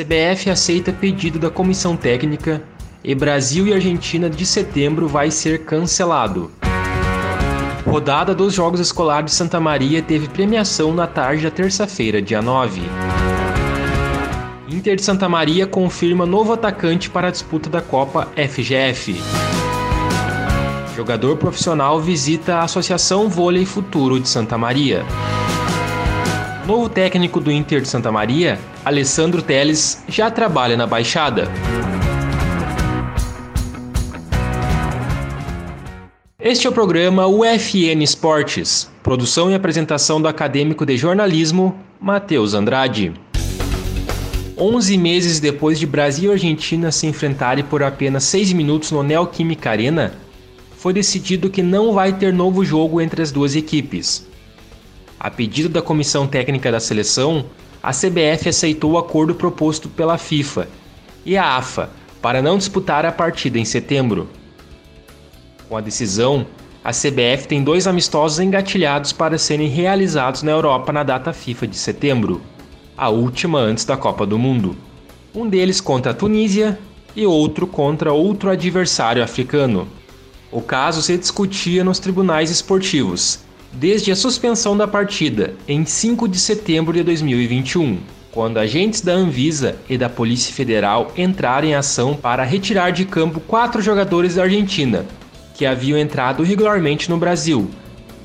CBF aceita pedido da comissão técnica e Brasil e Argentina de setembro vai ser cancelado. Rodada dos Jogos Escolares de Santa Maria teve premiação na tarde da terça-feira, dia 9. Inter de Santa Maria confirma novo atacante para a disputa da Copa FGF. Jogador profissional visita a Associação Vôlei Futuro de Santa Maria. Novo técnico do Inter de Santa Maria, Alessandro Teles, já trabalha na Baixada. Este é o programa UFN Esportes, produção e apresentação do acadêmico de jornalismo, Matheus Andrade. 11 meses depois de Brasil e Argentina se enfrentarem por apenas 6 minutos no Neoquímica Arena, foi decidido que não vai ter novo jogo entre as duas equipes. A pedido da comissão técnica da seleção, a CBF aceitou o acordo proposto pela FIFA e a AFA para não disputar a partida em setembro. Com a decisão, a CBF tem dois amistosos engatilhados para serem realizados na Europa na data FIFA de setembro, a última antes da Copa do Mundo. Um deles contra a Tunísia e outro contra outro adversário africano. O caso se discutia nos tribunais esportivos, desde a suspensão da partida, em 5 de setembro de 2021, quando agentes da Anvisa e da Polícia Federal entraram em ação para retirar de campo quatro jogadores da Argentina, que haviam entrado regularmente no Brasil,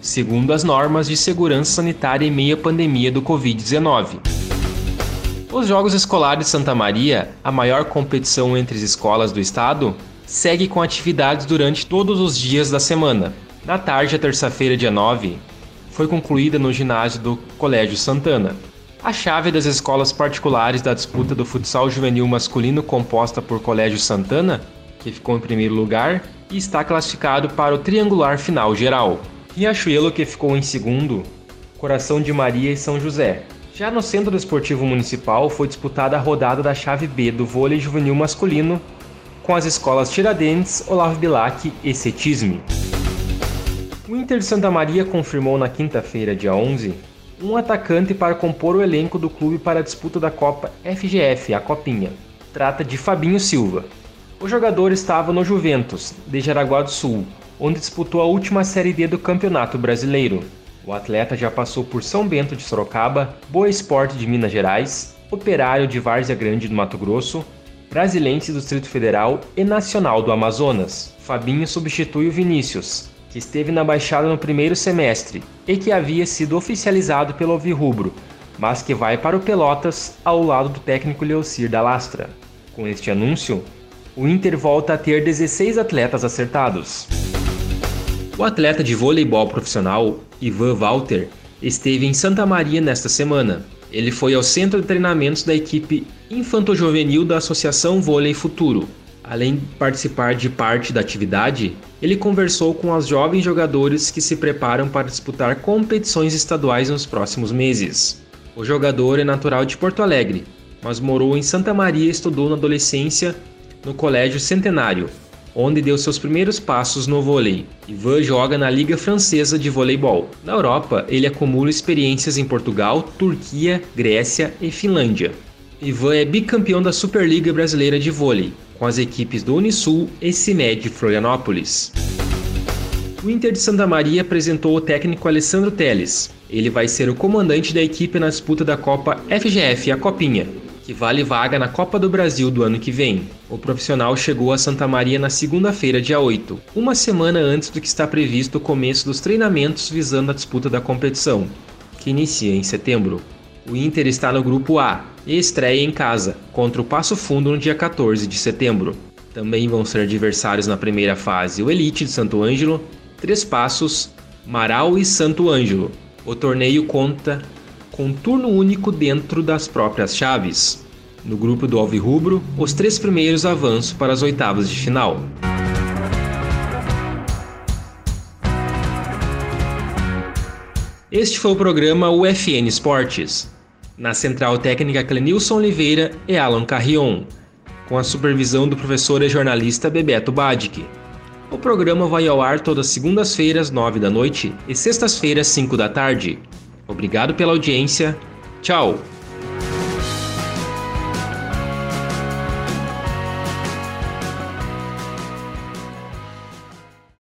segundo as normas de segurança sanitária em meio à pandemia do Covid-19. Os Jogos Escolares Santa Maria, a maior competição entre as escolas do estado, segue com atividades durante todos os dias da semana. Na tarde da terça-feira, dia 9, foi concluída no ginásio do Colégio Santana. A chave das escolas particulares da disputa do futsal juvenil masculino composta por Colégio Santana, que ficou em primeiro lugar, e está classificado para o triangular final geral. Riachuelo, que ficou em segundo, Coração de Maria e São José. Já no Centro Esportivo Municipal foi disputada a rodada da chave B do vôlei juvenil masculino, com as escolas Tiradentes, Olavo Bilac e Cetisme. O Inter de Santa Maria confirmou na quinta-feira, dia 11, um atacante para compor o elenco do clube para a disputa da Copa FGF, a Copinha. Trata de Fabinho Silva. O jogador estava no Juventus, de Jaraguá do Sul, onde disputou a última Série D do Campeonato Brasileiro. O atleta já passou por São Bento de Sorocaba, Boa Esporte de Minas Gerais, Operário de Várzea Grande do Mato Grosso, Brasilense do Distrito Federal e Nacional do Amazonas. Fabinho substitui o Vinícius, que esteve na Baixada no primeiro semestre e que havia sido oficializado pelo Alvirrubro, mas que vai para o Pelotas ao lado do técnico Leocir da Lastra. Com este anúncio, o Inter volta a ter 16 atletas acertados. O atleta de voleibol profissional, Ivan Walter, esteve em Santa Maria nesta semana ele foi ao centro de treinamentos da equipe infanto-juvenil da Associação Vôlei Futuro. Além de participar de parte da atividade, ele conversou com os jovens jogadores que se preparam para disputar competições estaduais nos próximos meses. O jogador é natural de Porto Alegre, mas morou em Santa Maria e estudou na adolescência no Colégio Centenário, onde deu seus primeiros passos no vôlei. Ivan joga na Liga Francesa de Voleibol. Na Europa, ele acumula experiências em Portugal, Turquia, Grécia e Finlândia. Ivan é bicampeão da Superliga Brasileira de Vôlei, com as equipes do Unisul e CIMED Florianópolis. O Inter de Santa Maria apresentou o técnico Alessandro Teles. Ele vai ser o comandante da equipe na disputa da Copa FGF, a Copinha, que vale vaga na Copa do Brasil do ano que vem. O profissional chegou a Santa Maria na segunda-feira, dia 8, uma semana antes do que está previsto o começo dos treinamentos visando a disputa da competição, que inicia em setembro. O Inter está no grupo A e estreia em casa, contra o Passo Fundo no dia 14 de setembro. Também vão ser adversários na primeira fase o Elite de Santo Ângelo, Três Passos, Marau e Santo Ângelo. O torneio conta com turno único dentro das próprias chaves. No grupo do Alvirrubro, os três primeiros avançam para as oitavas de final. Este foi o programa UFN Esportes. Na central técnica Clenilson Oliveira e Alan Carrion, com a supervisão do professor e jornalista Bebeto Badic. O programa vai ao ar todas segundas-feiras, 9 da noite e sextas-feiras, 5 da tarde. Obrigado pela audiência. Tchau!